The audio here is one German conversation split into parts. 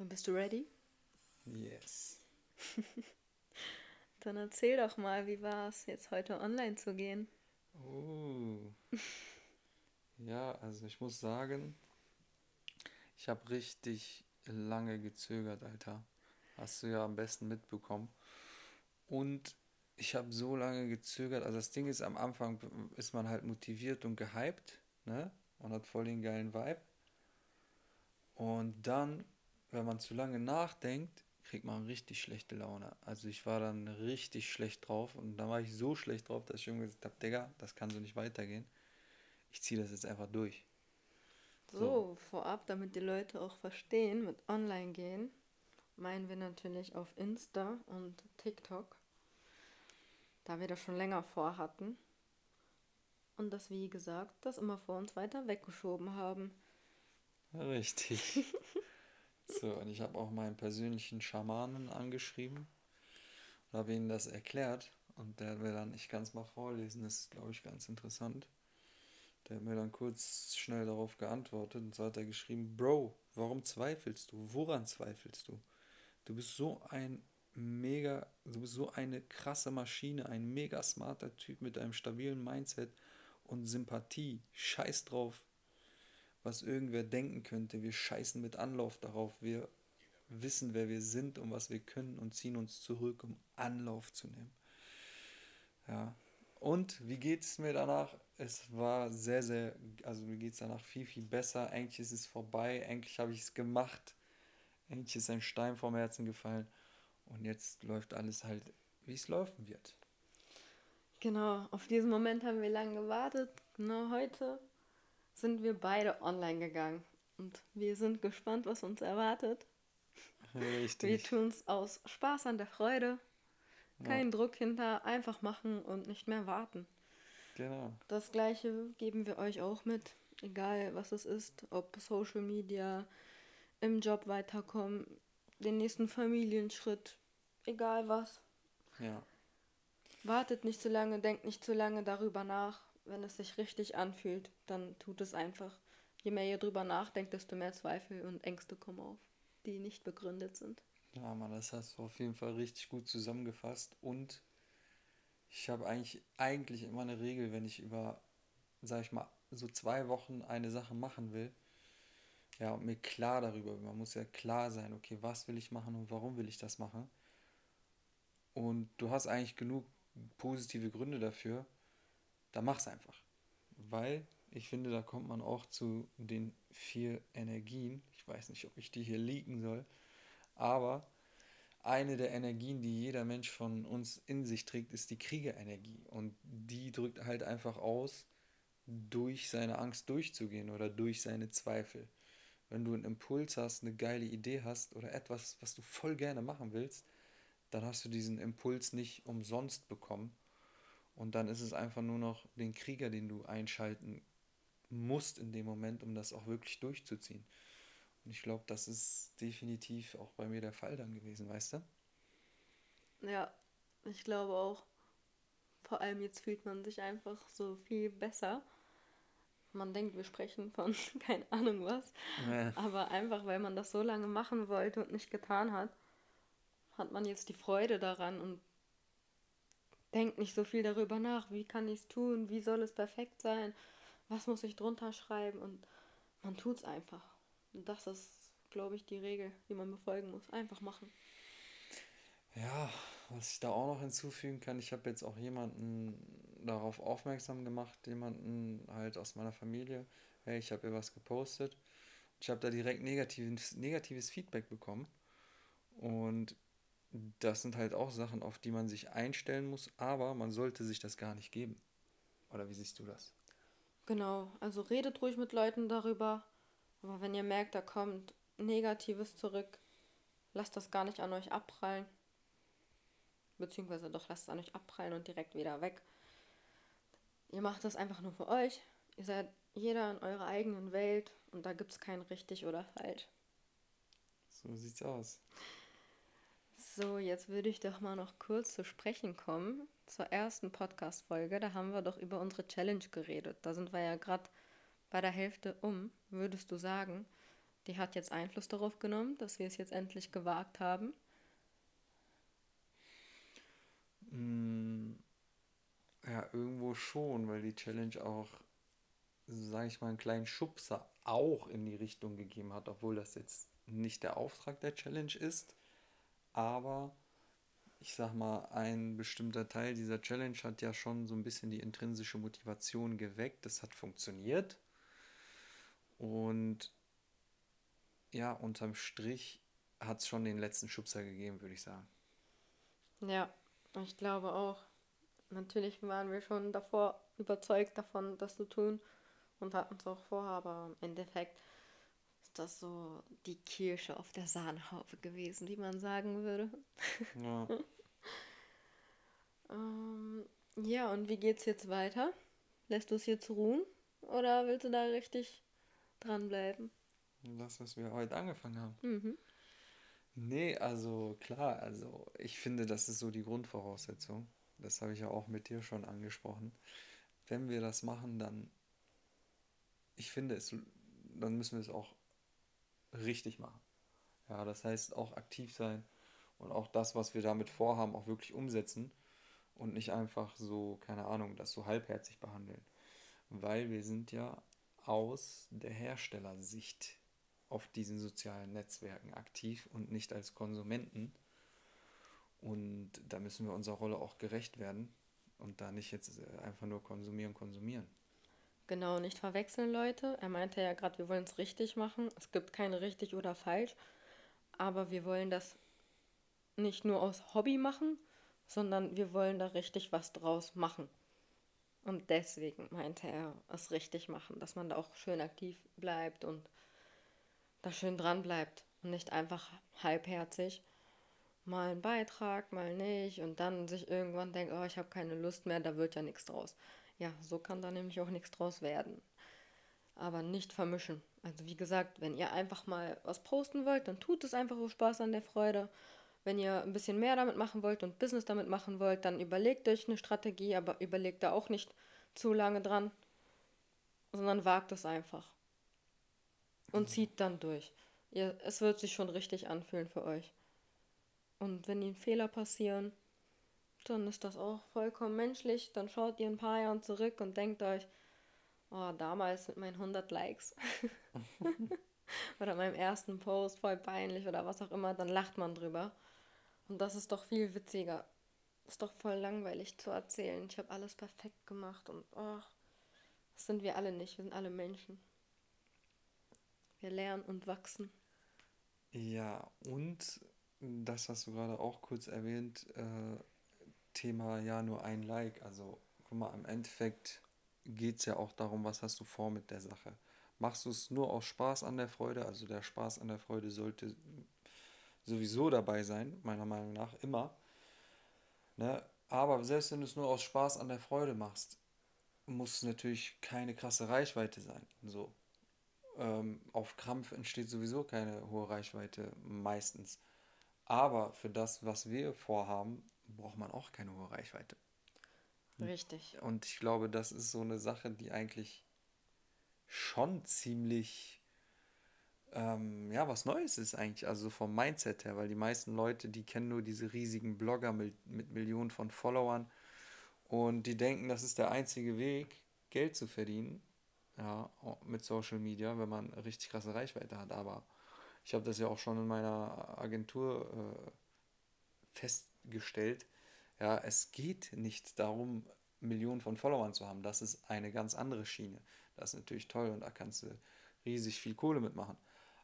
Und bist du ready? Yes. Dann erzähl doch mal, wie war es, jetzt heute online zu gehen? Oh. Ja, also ich muss sagen, ich habe richtig lange gezögert, Alter. Hast du ja am besten mitbekommen. Und ich habe so lange gezögert. Also das Ding ist, am Anfang ist man halt motiviert und gehypt, ne? Man hat voll den geilen Vibe. Und dann, wenn man zu lange nachdenkt, kriegt man richtig schlechte Laune. Also ich war dann richtig schlecht drauf und dann war ich so schlecht drauf, dass ich irgendwie gesagt habe, Digga, das kann so nicht weitergehen. Ich ziehe das jetzt einfach durch. So, so, vorab, damit die Leute auch verstehen, mit online gehen, meinen wir natürlich auf Insta und TikTok, da wir das schon länger vorhatten und das, wie gesagt, das immer vor uns weiter weggeschoben haben. Richtig. so, und ich habe auch meinen persönlichen Schamanen angeschrieben und habe ihnen das erklärt und der will dann, ich kann es mal vorlesen, das ist, glaube ich, ganz interessant. Der hat mir dann kurz schnell darauf geantwortet und so hat er geschrieben, Bro, warum zweifelst du? Woran zweifelst du? Du bist so ein mega, du bist so eine krasse Maschine, ein mega smarter Typ mit einem stabilen Mindset und Sympathie. Scheiß drauf, was irgendwer denken könnte. Wir scheißen mit Anlauf darauf. Wir wissen, wer wir sind und was wir können und ziehen uns zurück, um Anlauf zu nehmen. Ja. Und wie geht es mir danach? Es war sehr, sehr, also mir geht es danach viel, viel besser. Eigentlich ist es vorbei. Eigentlich habe ich es gemacht. Eigentlich ist ein Stein vom Herzen gefallen. Und jetzt läuft alles halt, wie es laufen wird. Genau, auf diesen Moment haben wir lange gewartet. Genau heute sind wir beide online gegangen. Und wir sind gespannt, was uns erwartet. Richtig. Wir tun es aus Spaß an der Freude. Kein ja. Druck hinter, einfach machen und nicht mehr warten. Genau. Das gleiche geben wir euch auch mit, egal was es ist, ob Social Media, im Job weiterkommen, den nächsten Familienschritt, egal was. Ja. Wartet nicht zu lange, denkt nicht zu lange darüber nach. Wenn es sich richtig anfühlt, dann tut es einfach. Je mehr ihr darüber nachdenkt, desto mehr Zweifel und Ängste kommen auf, die nicht begründet sind. Ja, Mann, das hast du auf jeden Fall richtig gut zusammengefasst. Und ich habe eigentlich, eigentlich immer eine Regel, wenn ich über, sag ich mal, so zwei Wochen eine Sache machen will. Ja, und mir klar darüber, man muss ja klar sein, okay, was will ich machen und warum will ich das machen. Und du hast eigentlich genug positive Gründe dafür, dann mach's einfach. Weil ich finde, da kommt man auch zu den vier Energien. Ich weiß nicht, ob ich die hier liegen soll, aber eine der Energien, die jeder Mensch von uns in sich trägt, ist die Kriegerenergie. Und die drückt halt einfach aus, durch seine Angst durchzugehen oder durch seine Zweifel. Wenn du einen Impuls hast, eine geile Idee hast oder etwas, was du voll gerne machen willst, dann hast du diesen Impuls nicht umsonst bekommen. Und dann ist es einfach nur noch den Krieger, den du einschalten musst in dem Moment, um das auch wirklich durchzuziehen. Und ich glaube, das ist definitiv auch bei mir der Fall dann gewesen, weißt du? Ja, ich glaube auch. Vor allem jetzt fühlt man sich einfach so viel besser. Man denkt, wir sprechen von keine Ahnung was. Ja. Aber einfach, weil man das so lange machen wollte und nicht getan hat, hat man jetzt die Freude daran und denkt nicht so viel darüber nach, wie kann ich es tun, wie soll es perfekt sein, was muss ich drunter schreiben und man tut es einfach. Und das ist, glaube ich, die Regel, die man befolgen muss. Einfach machen. Ja, was ich da auch noch hinzufügen kann, ich habe jetzt auch jemanden darauf aufmerksam gemacht, jemanden halt aus meiner Familie, hey, ich habe ihr was gepostet. Ich habe da direkt negatives, negatives Feedback bekommen. Und das sind halt auch Sachen, auf die man sich einstellen muss, aber man sollte sich das gar nicht geben. Oder wie siehst du das? Genau, also redet ruhig mit Leuten darüber, aber wenn ihr merkt, da kommt Negatives zurück, lasst das gar nicht an euch abprallen. Beziehungsweise doch lasst es an euch abprallen und direkt wieder weg. Ihr macht das einfach nur für euch. Ihr seid jeder in eurer eigenen Welt und da gibt es kein richtig oder falsch. So sieht's aus. So, jetzt würde ich doch mal noch kurz zu sprechen kommen zur ersten Podcast-Folge. Da haben wir doch über unsere Challenge geredet. Da sind wir ja gerade bei der Hälfte um. Würdest du sagen, die hat jetzt Einfluss darauf genommen, dass wir es jetzt endlich gewagt haben? Mm, ja, irgendwo schon, weil die Challenge auch, sage ich mal, einen kleinen Schubser auch in die Richtung gegeben hat, obwohl das jetzt nicht der Auftrag der Challenge ist. Aber ich sag mal, ein bestimmter Teil dieser Challenge hat ja schon so ein bisschen die intrinsische Motivation geweckt. Das hat funktioniert. Und ja, unterm Strich hat es schon den letzten Schubser gegeben, würde ich sagen. Ja, ich glaube auch. Natürlich waren wir schon davor überzeugt davon, das zu tun und hatten es auch vor, aber im Endeffekt ist das so die Kirsche auf der Sahnehaube gewesen, wie man sagen würde. Ja. ähm, ja, und wie geht's jetzt weiter? Lässt du es jetzt ruhen oder willst du da richtig dranbleiben? Das, was wir heute angefangen haben. Mhm. Nee, also klar, also ich finde, das ist so die Grundvoraussetzung. Das habe ich ja auch mit dir schon angesprochen. Wenn wir das machen, dann, ich finde es, dann müssen wir es auch richtig machen. Ja, das heißt auch aktiv sein und auch das, was wir damit vorhaben, auch wirklich umsetzen und nicht einfach so, keine Ahnung, das so halbherzig behandeln. Weil wir sind ja aus der Herstellersicht auf diesen sozialen Netzwerken aktiv und nicht als Konsumenten. Und da müssen wir unserer Rolle auch gerecht werden und da nicht jetzt einfach nur konsumieren, konsumieren. Genau, nicht verwechseln, Leute. Er meinte ja gerade, wir wollen es richtig machen. Es gibt kein richtig oder falsch. Aber wir wollen das nicht nur aus Hobby machen, sondern wir wollen da richtig was draus machen. Und deswegen meinte er, es richtig machen, dass man da auch schön aktiv bleibt und da schön dran bleibt und nicht einfach halbherzig mal einen Beitrag, mal nicht und dann sich irgendwann denkt, oh, ich habe keine Lust mehr, da wird ja nichts draus. Ja, so kann da nämlich auch nichts draus werden. Aber nicht vermischen. Also wie gesagt, wenn ihr einfach mal was posten wollt, dann tut es einfach aus Spaß an der Freude. Wenn ihr ein bisschen mehr damit machen wollt und Business damit machen wollt, dann überlegt euch eine Strategie, aber überlegt da auch nicht zu lange dran, sondern wagt es einfach und zieht dann durch. Ihr, es wird sich schon richtig anfühlen für euch. Und wenn Ihnen Fehler passieren, dann ist das auch vollkommen menschlich. Dann schaut ihr ein paar Jahre zurück und denkt euch, oh, damals mit meinen 100 Likes oder meinem ersten Post voll peinlich oder was auch immer, dann lacht man drüber. Und das ist doch viel witziger. Ist doch voll langweilig zu erzählen. Ich habe alles perfekt gemacht und oh, das sind wir alle nicht. Wir sind alle Menschen. Wir lernen und wachsen. Ja, und das hast du gerade auch kurz erwähnt, äh, Thema ja nur ein Like. Also, guck mal, im Endeffekt geht es ja auch darum, was hast du vor mit der Sache. Machst du es nur aus Spaß an der Freude? Also der Spaß an der Freude sollte sowieso dabei sein, meiner Meinung nach, immer. Ne? Aber selbst wenn du es nur aus Spaß an der Freude machst, muss es natürlich keine krasse Reichweite sein. So ähm, auf Krampf entsteht sowieso keine hohe Reichweite meistens. Aber für das, was wir vorhaben, braucht man auch keine hohe Reichweite. Richtig. Und ich glaube, das ist so eine Sache, die eigentlich schon ziemlich ähm, ja, was Neues ist eigentlich, also vom Mindset her, weil die meisten Leute, die kennen nur diese riesigen Blogger mit, mit Millionen von Followern und die denken, das ist der einzige Weg, Geld zu verdienen ja, mit Social Media, wenn man richtig krasse Reichweite hat. Aber ich habe das ja auch schon in meiner Agentur äh, festgestellt. Ja, es geht nicht darum, Millionen von Followern zu haben. Das ist eine ganz andere Schiene. Das ist natürlich toll und da kannst du riesig viel Kohle mitmachen.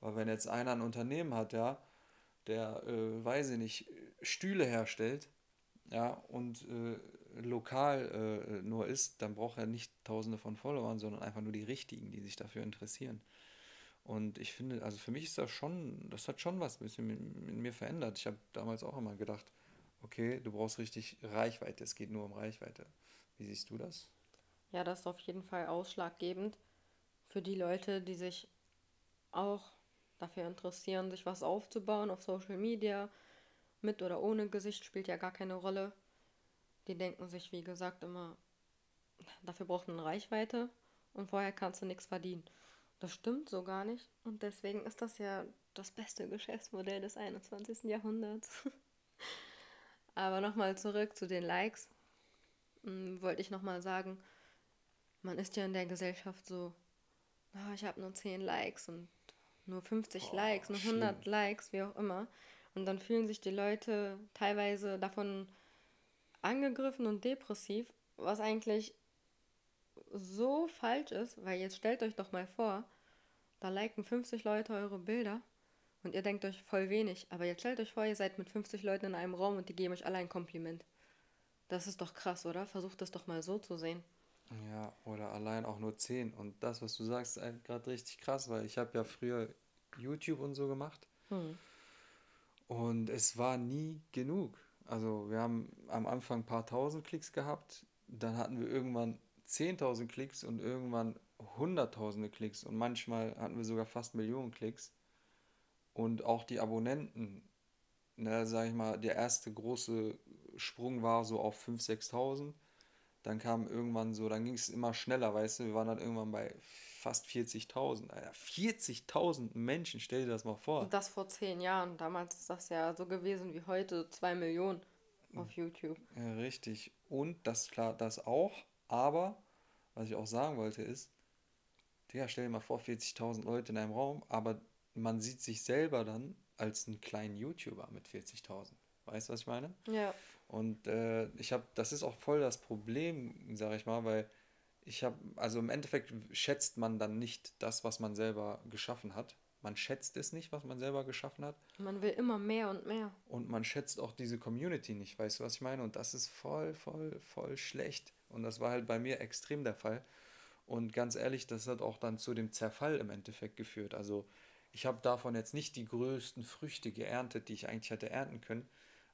Aber wenn jetzt einer ein Unternehmen hat, ja, der, äh, weiß ich nicht, Stühle herstellt, ja, und äh, lokal äh, nur ist, dann braucht er nicht tausende von Followern, sondern einfach nur die richtigen, die sich dafür interessieren. Und ich finde, also für mich ist das schon, das hat schon was ein bisschen in mir verändert. Ich habe damals auch immer gedacht, okay, du brauchst richtig Reichweite, es geht nur um Reichweite. Wie siehst du das? Ja, das ist auf jeden Fall ausschlaggebend für die Leute, die sich auch dafür interessieren, sich was aufzubauen auf Social Media. Mit oder ohne Gesicht spielt ja gar keine Rolle. Die denken sich, wie gesagt, immer, dafür braucht man Reichweite und vorher kannst du nichts verdienen. Das stimmt so gar nicht. Und deswegen ist das ja das beste Geschäftsmodell des 21. Jahrhunderts. Aber nochmal zurück zu den Likes. Hm, wollte ich nochmal sagen, man ist ja in der Gesellschaft so, oh, ich habe nur 10 Likes und nur 50 oh, Likes, nur 100 schlimm. Likes, wie auch immer. Und dann fühlen sich die Leute teilweise davon angegriffen und depressiv, was eigentlich so falsch ist, weil jetzt stellt euch doch mal vor, da liken 50 Leute eure Bilder und ihr denkt euch voll wenig, aber jetzt stellt euch vor, ihr seid mit 50 Leuten in einem Raum und die geben euch alle ein Kompliment. Das ist doch krass, oder? Versucht das doch mal so zu sehen. Ja, oder allein auch nur 10. Und das, was du sagst, ist gerade richtig krass, weil ich habe ja früher YouTube und so gemacht. Hm. Und es war nie genug. Also wir haben am Anfang ein paar tausend Klicks gehabt, dann hatten wir irgendwann 10.000 Klicks und irgendwann hunderttausende Klicks und manchmal hatten wir sogar fast Millionen Klicks. Und auch die Abonnenten, ne, sag ich mal, der erste große Sprung war so auf 5.000, 6.000. Dann kam irgendwann so, dann ging es immer schneller, weißt du, wir waren dann irgendwann bei fast 40.000. 40.000 Menschen, stell dir das mal vor. Und das vor zehn Jahren. Damals ist das ja so gewesen wie heute, zwei Millionen auf YouTube. Ja, richtig. Und das klar, das auch. Aber, was ich auch sagen wollte, ist, Digga, stell dir mal vor, 40.000 Leute in einem Raum, aber man sieht sich selber dann als einen kleinen YouTuber mit 40.000. Weißt du, was ich meine? Ja. Und äh, ich habe, das ist auch voll das Problem, sage ich mal, weil ich habe, also im Endeffekt schätzt man dann nicht das, was man selber geschaffen hat. Man schätzt es nicht, was man selber geschaffen hat. Man will immer mehr und mehr. Und man schätzt auch diese Community nicht, weißt du, was ich meine? Und das ist voll, voll, voll schlecht. Und das war halt bei mir extrem der Fall. Und ganz ehrlich, das hat auch dann zu dem Zerfall im Endeffekt geführt. Also ich habe davon jetzt nicht die größten Früchte geerntet, die ich eigentlich hätte ernten können,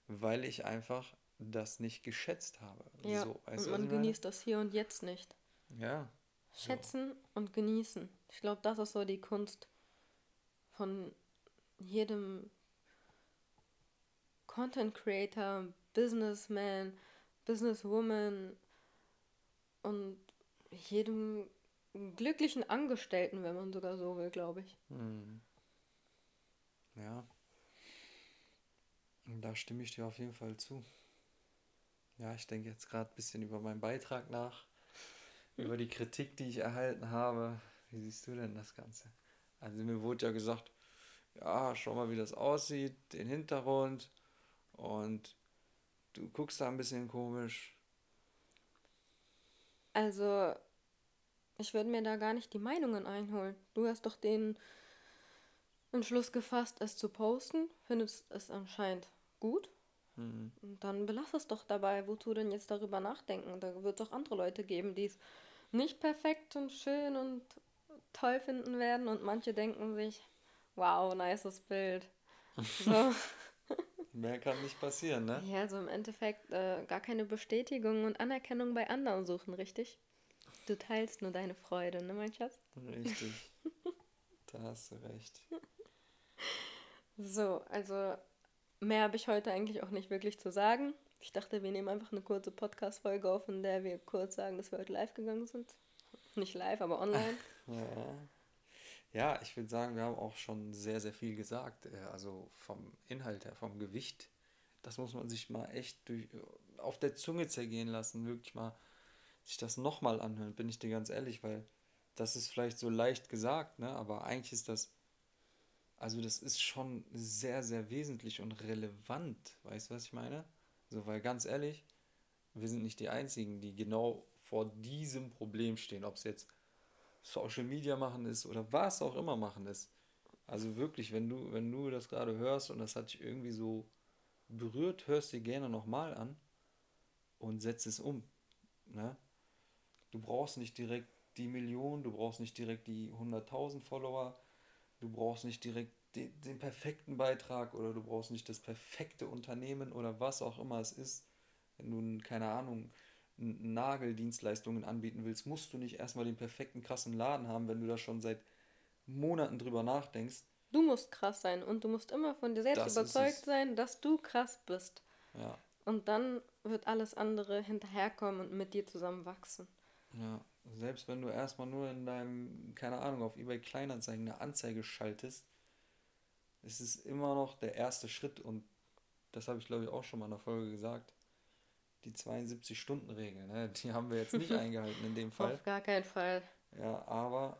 weil ich einfach das nicht geschätzt habe. Ja, so, und man genießt das hier und jetzt nicht. Ja. Schätzen so. und genießen. Ich glaube, das ist so die Kunst von jedem Content Creator, Businessman, Businesswoman und jedem glücklichen Angestellten, wenn man sogar so will, glaube ich. Hm. Ja. Da stimme ich dir auf jeden Fall zu. Ja, ich denke jetzt gerade ein bisschen über meinen Beitrag nach, über die Kritik, die ich erhalten habe. Wie siehst du denn das Ganze? Also mir wurde ja gesagt, ja, schau mal, wie das aussieht, den Hintergrund und du guckst da ein bisschen komisch. Also, ich würde mir da gar nicht die Meinungen einholen. Du hast doch den Entschluss gefasst, es zu posten, findest es anscheinend gut. Mhm. Und dann belass es doch dabei. Wozu denn jetzt darüber nachdenken? Da wird es auch andere Leute geben, die es nicht perfekt und schön und toll finden werden. Und manche denken sich, wow, nices Bild. So. Mehr kann nicht passieren, ne? Ja, so im Endeffekt äh, gar keine Bestätigung und Anerkennung bei anderen suchen, richtig? Du teilst nur deine Freude, ne, mein Schatz? Richtig. da hast du recht. So, also mehr habe ich heute eigentlich auch nicht wirklich zu sagen. Ich dachte, wir nehmen einfach eine kurze Podcast-Folge auf, in der wir kurz sagen, dass wir heute live gegangen sind. Nicht live, aber online. ja. ja, ich würde sagen, wir haben auch schon sehr, sehr viel gesagt. Äh, also vom Inhalt her, vom Gewicht. Das muss man sich mal echt durch, auf der Zunge zergehen lassen. Wirklich mal sich das nochmal anhören, bin ich dir ganz ehrlich, weil das ist vielleicht so leicht gesagt, ne? aber eigentlich ist das also das ist schon sehr, sehr wesentlich und relevant. Weißt du, was ich meine? So, weil ganz ehrlich, wir sind nicht die Einzigen, die genau vor diesem Problem stehen, ob es jetzt Social Media machen ist oder was auch immer machen ist. Also wirklich, wenn du, wenn du das gerade hörst und das hat dich irgendwie so berührt, hörst dir gerne nochmal an und setzt es um. Ne? Du brauchst nicht direkt die Million, du brauchst nicht direkt die 100.000 Follower, Du brauchst nicht direkt den, den perfekten Beitrag oder du brauchst nicht das perfekte Unternehmen oder was auch immer es ist. Wenn du, keine Ahnung, Nageldienstleistungen anbieten willst, musst du nicht erstmal den perfekten, krassen Laden haben, wenn du da schon seit Monaten drüber nachdenkst. Du musst krass sein und du musst immer von dir selbst das überzeugt sein, dass du krass bist. Ja. Und dann wird alles andere hinterherkommen und mit dir zusammen wachsen. Ja, Selbst wenn du erstmal nur in deinem, keine Ahnung, auf eBay Kleinanzeigen eine Anzeige schaltest, ist es immer noch der erste Schritt und das habe ich glaube ich auch schon mal in der Folge gesagt. Die 72-Stunden-Regel, ne? die haben wir jetzt nicht eingehalten in dem Fall. Auf gar keinen Fall. Ja, aber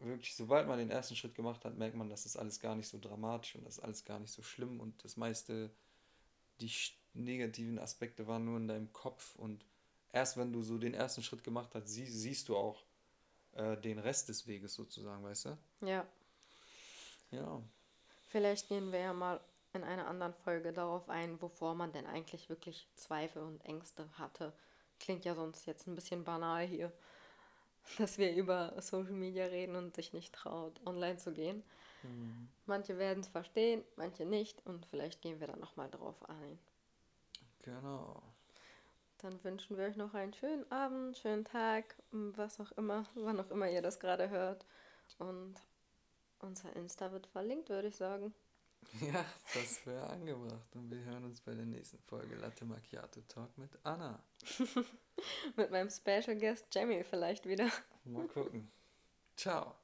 wirklich, sobald man den ersten Schritt gemacht hat, merkt man, dass das alles gar nicht so dramatisch und das ist alles gar nicht so schlimm und das meiste, die negativen Aspekte waren nur in deinem Kopf und erst wenn du so den ersten Schritt gemacht hast, sie, siehst du auch äh, den Rest des Weges sozusagen, weißt du? Ja. Ja. Vielleicht gehen wir ja mal in einer anderen Folge darauf ein, wovor man denn eigentlich wirklich Zweifel und Ängste hatte. Klingt ja sonst jetzt ein bisschen banal hier dass wir über Social Media reden und sich nicht traut, online zu gehen. Mhm. Manche werden es verstehen, manche nicht und vielleicht gehen wir da nochmal drauf ein. Genau. Dann wünschen wir euch noch einen schönen Abend, schönen Tag, was auch immer, wann auch immer ihr das gerade hört. Und unser Insta wird verlinkt, würde ich sagen. Ja, das wäre angebracht. Und wir hören uns bei der nächsten Folge Latte Macchiato Talk mit Anna. mit meinem Special Guest Jamie vielleicht wieder. Mal gucken. Ciao.